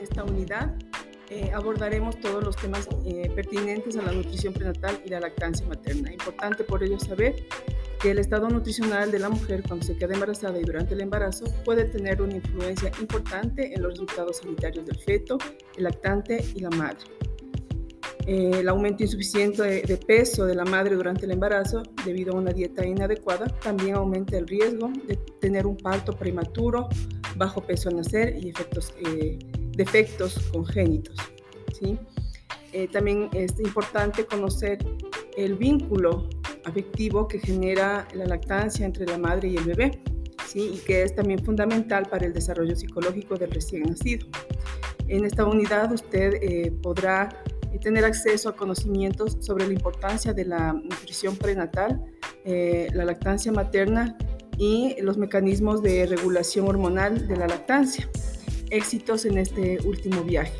esta unidad eh, abordaremos todos los temas eh, pertinentes a la nutrición prenatal y la lactancia materna. Importante por ello saber que el estado nutricional de la mujer cuando se queda embarazada y durante el embarazo puede tener una influencia importante en los resultados sanitarios del feto, el lactante y la madre. Eh, el aumento insuficiente de, peso de la madre durante el embarazo debido a una dieta inadecuada también aumenta el riesgo de tener un parto prematuro, bajo peso al nacer y efectos defectos congénitos. ¿sí? Eh, también es importante conocer el vínculo afectivo que genera la lactancia entre la madre y el bebé, ¿sí? y que es también fundamental para el desarrollo psicológico del recién nacido. En esta unidad usted eh, podrá tener acceso a conocimientos sobre la importancia de la nutrición prenatal, eh, la lactancia materna y los mecanismos de regulación hormonal de la lactancia éxitos en este último viaje.